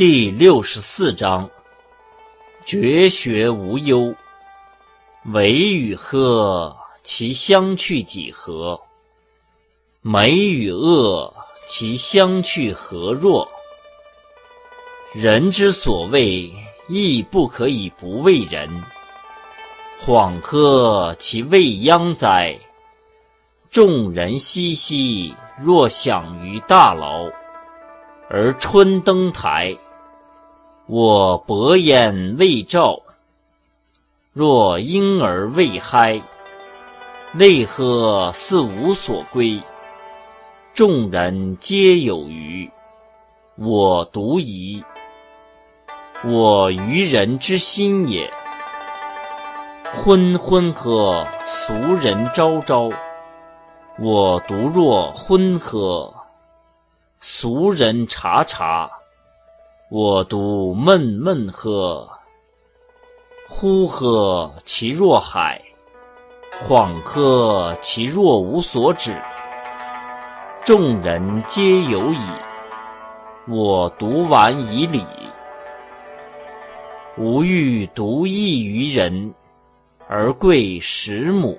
第六十四章：绝学无忧，惟与赫，其相去几何？美与恶，其相去何若？人之所畏，亦不可以不畏人。恍惚其未央哉！众人熙熙，若享于大牢。而春登台，我薄烟未照。若婴儿未嗨，泪呵似无所归。众人皆有余，我独遗。我愚人之心也。昏昏呵，俗人昭昭。我独若昏呵。俗人察察，我独闷闷呵。呼呵，其若海；恍呵，其若无所止。众人皆有矣，我独完以礼。吾欲独异于人，而贵十母。